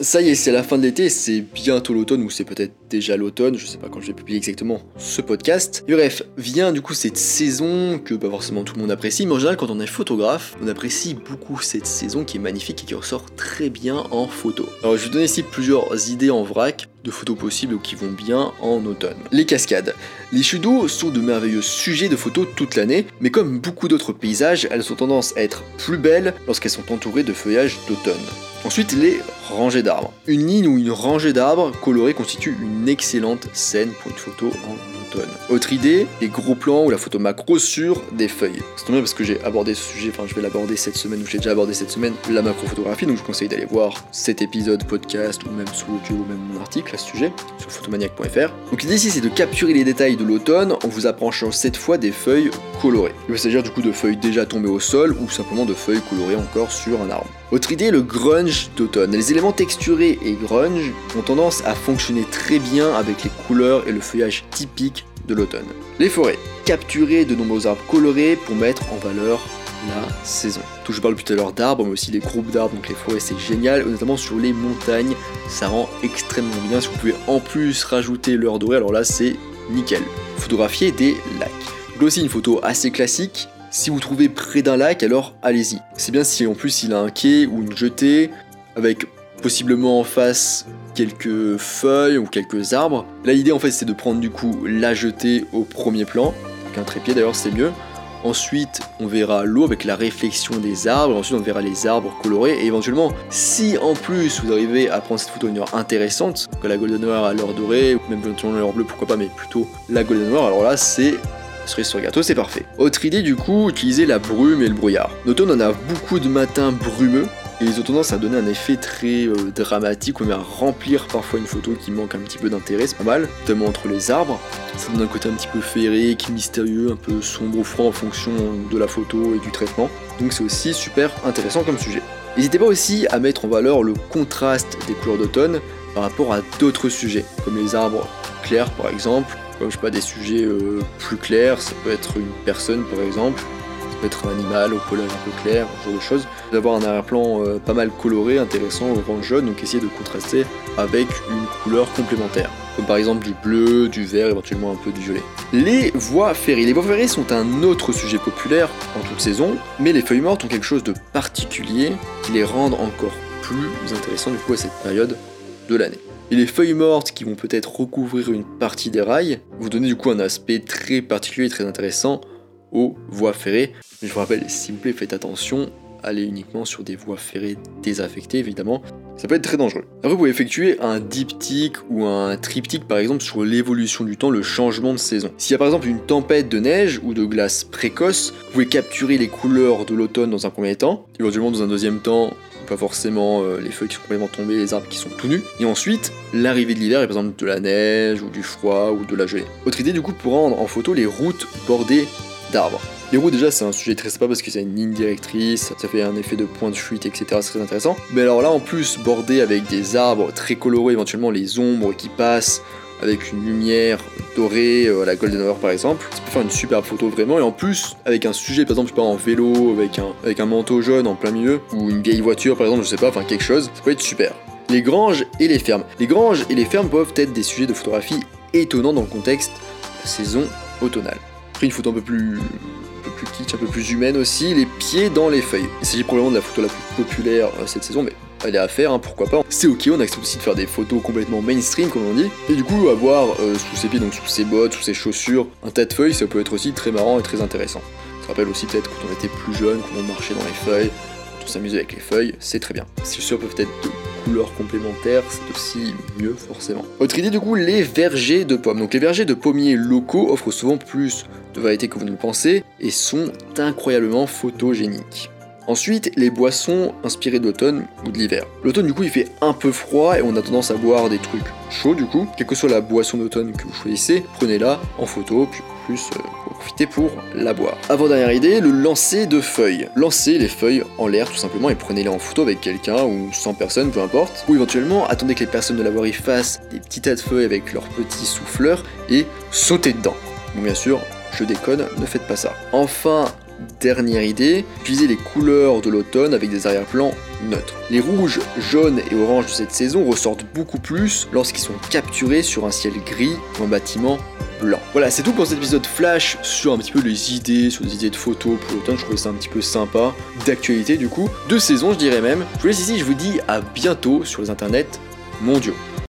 Ça y est, c'est la fin de l'été, c'est bientôt l'automne, ou c'est peut-être déjà l'automne, je sais pas quand je vais publier exactement ce podcast. Et bref, vient du coup cette saison que pas forcément tout le monde apprécie, mais en général quand on est photographe, on apprécie beaucoup cette saison qui est magnifique et qui ressort très bien en photo. Alors je vais donner ici plusieurs idées en vrac de photos possibles qui vont bien en automne. Les cascades. Les chutes d'eau sont de merveilleux sujets de photos toute l'année, mais comme beaucoup d'autres paysages, elles ont tendance à être plus belles lorsqu'elles sont entourées de feuillage d'automne. Ensuite, les rangées d'arbres. Une ligne ou une rangée d'arbres colorés constitue une excellente scène pour une photo en Autre idée, les gros plans ou la photo macro sur des feuilles. C'est bien parce que j'ai abordé ce sujet, enfin je vais l'aborder cette semaine, ou j'ai déjà abordé cette semaine, la macrophotographie, donc je vous conseille d'aller voir cet épisode podcast ou même sous YouTube ou même mon article à ce sujet sur photomaniac.fr. Donc l'idée ici c'est de capturer les détails de l'automne en vous approchant cette fois des feuilles colorées. Il va s'agir du coup de feuilles déjà tombées au sol ou simplement de feuilles colorées encore sur un arbre. Autre idée, le grunge d'automne. Les éléments texturés et grunge ont tendance à fonctionner très bien avec les couleurs et le feuillage typique de l'automne. Les forêts. Capturer de nombreux arbres colorés pour mettre en valeur la saison. Tout je parle tout à l'heure d'arbres, mais aussi les groupes d'arbres, donc les forêts c'est génial, notamment sur les montagnes, ça rend extrêmement bien. Si vous pouvez en plus rajouter l'heure dorée, alors là c'est nickel. Photographier des lacs. Donc aussi une photo assez classique, si vous trouvez près d'un lac, alors allez-y. C'est bien si en plus il a un quai ou une jetée, avec possiblement en face quelques feuilles ou quelques arbres. Là l'idée en fait c'est de prendre du coup la jetée au premier plan, avec un trépied d'ailleurs c'est mieux. Ensuite, on verra l'eau avec la réflexion des arbres. Ensuite, on verra les arbres colorés. Et éventuellement, si en plus vous arrivez à prendre cette photo une heure intéressante, que la golden hour à l'heure dorée, ou même éventuellement l'heure bleue, pourquoi pas, mais plutôt la golden hour, alors là, c'est cerise sur gâteau, c'est parfait. Autre idée du coup, utiliser la brume et le brouillard. L'automne on a beaucoup de matins brumeux, et ils ont tendance à donner un effet très euh, dramatique, ou même à remplir parfois une photo qui manque un petit peu d'intérêt, c'est pas mal, notamment entre les arbres. Ça donne un côté un petit peu féerique, mystérieux, un peu sombre ou froid en fonction de la photo et du traitement. Donc c'est aussi super intéressant comme sujet. N'hésitez pas aussi à mettre en valeur le contraste des couleurs d'automne par rapport à d'autres sujets, comme les arbres clairs par exemple, je sais pas des sujets euh, plus clairs, ça peut être une personne par exemple, ça peut être un animal au collage un peu clair, ce genre de choses. D'avoir un arrière-plan euh, pas mal coloré, intéressant, orange jaune, donc essayer de contraster avec une couleur complémentaire. Comme par exemple du bleu, du vert, éventuellement un peu du violet. Les voies ferrées. Les voies ferrées sont un autre sujet populaire en toute saison, mais les feuilles mortes ont quelque chose de particulier qui les rendent encore plus intéressants du coup à cette période de l'année. Et les feuilles mortes qui vont peut-être recouvrir une partie des rails vous donner du coup un aspect très particulier et très intéressant aux voies ferrées. Mais je vous rappelle, s'il vous plaît, faites attention, allez uniquement sur des voies ferrées désaffectées évidemment. Ça peut être très dangereux. Après, vous pouvez effectuer un diptyque ou un triptyque par exemple sur l'évolution du temps, le changement de saison. S'il y a par exemple une tempête de neige ou de glace précoce, vous pouvez capturer les couleurs de l'automne dans un premier temps, éventuellement dans un deuxième temps, pas forcément euh, les feuilles qui sont complètement tombées, les arbres qui sont tout nus, et ensuite l'arrivée de l'hiver, et par exemple de la neige ou du froid ou de la gelée. Autre idée du coup pour rendre en photo les routes bordées d'arbres. Les roues déjà c'est un sujet très sympa parce que c'est une ligne directrice, ça fait un effet de point de fuite, etc. C'est très intéressant. Mais alors là en plus bordé avec des arbres très colorés, éventuellement les ombres qui passent avec une lumière dorée euh, à la Golden Hour par exemple, ça peut faire une superbe photo vraiment et en plus avec un sujet par exemple je sais pas en vélo avec un, avec un manteau jaune en plein milieu ou une vieille voiture par exemple je sais pas, enfin quelque chose, ça peut être super. Les granges et les fermes. Les granges et les fermes peuvent être des sujets de photographie étonnants dans le contexte de saison automnale. Après une photo un peu plus plus kitsch, un peu plus humaine aussi, les pieds dans les feuilles. Il s'agit probablement de la photo la plus populaire euh, cette saison, mais elle est à faire, hein, pourquoi pas. C'est ok, on accepte aussi de faire des photos complètement mainstream, comme on dit. Et du coup, avoir euh, sous ses pieds, donc sous ses bottes, sous ses chaussures, un tas de feuilles, ça peut être aussi très marrant et très intéressant. Ça rappelle aussi peut-être quand on était plus jeune, quand on marchait dans les feuilles, quand on s'amusait avec les feuilles, c'est très bien. Ces chaussures peuvent être de couleurs complémentaires, c'est aussi mieux forcément. Autre idée du coup, les vergers de pommes. Donc les vergers de pommiers locaux offrent souvent plus de variétés que vous ne le pensez et sont incroyablement photogéniques. Ensuite, les boissons inspirées d'automne ou de l'hiver. L'automne, du coup, il fait un peu froid et on a tendance à boire des trucs chauds, du coup. Quelle que soit la boisson d'automne que vous choisissez, prenez-la en photo, puis plus euh, profitez pour la boire. Avant dernière idée, le lancer de feuilles. Lancez les feuilles en l'air tout simplement et prenez-les en photo avec quelqu'un ou sans personne, peu importe. Ou éventuellement, attendez que les personnes de la voirie fassent des petits tas de feuilles avec leurs petits souffleurs et sautez dedans. Bon, bien sûr, je déconne, ne faites pas ça. Enfin, dernière idée, utiliser les couleurs de l'automne avec des arrière-plans neutres. Les rouges, jaunes et oranges de cette saison ressortent beaucoup plus lorsqu'ils sont capturés sur un ciel gris ou un bâtiment blanc. Voilà, c'est tout pour cet épisode flash sur un petit peu les idées, sur des idées de photos pour l'automne. Je trouvais ça un petit peu sympa, d'actualité du coup, de saison je dirais même. Je vous laisse ici, je vous dis à bientôt sur les internets mondiaux.